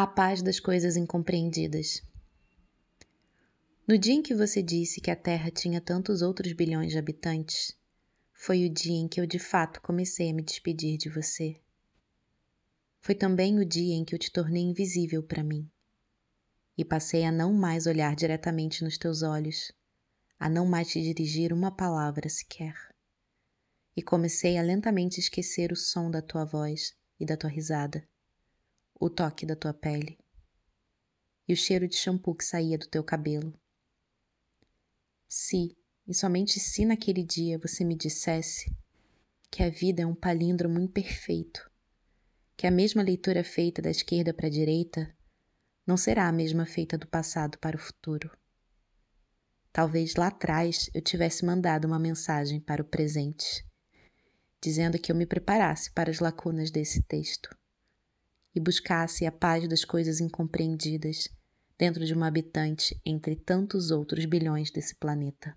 A paz das coisas incompreendidas. No dia em que você disse que a Terra tinha tantos outros bilhões de habitantes, foi o dia em que eu de fato comecei a me despedir de você. Foi também o dia em que eu te tornei invisível para mim e passei a não mais olhar diretamente nos teus olhos, a não mais te dirigir uma palavra sequer. E comecei a lentamente esquecer o som da tua voz e da tua risada o toque da tua pele e o cheiro de shampoo que saía do teu cabelo. Se, e somente se naquele dia você me dissesse que a vida é um palíndromo imperfeito, que a mesma leitura feita da esquerda para a direita não será a mesma feita do passado para o futuro. Talvez lá atrás eu tivesse mandado uma mensagem para o presente, dizendo que eu me preparasse para as lacunas desse texto e buscasse a paz das coisas incompreendidas dentro de uma habitante entre tantos outros bilhões desse planeta.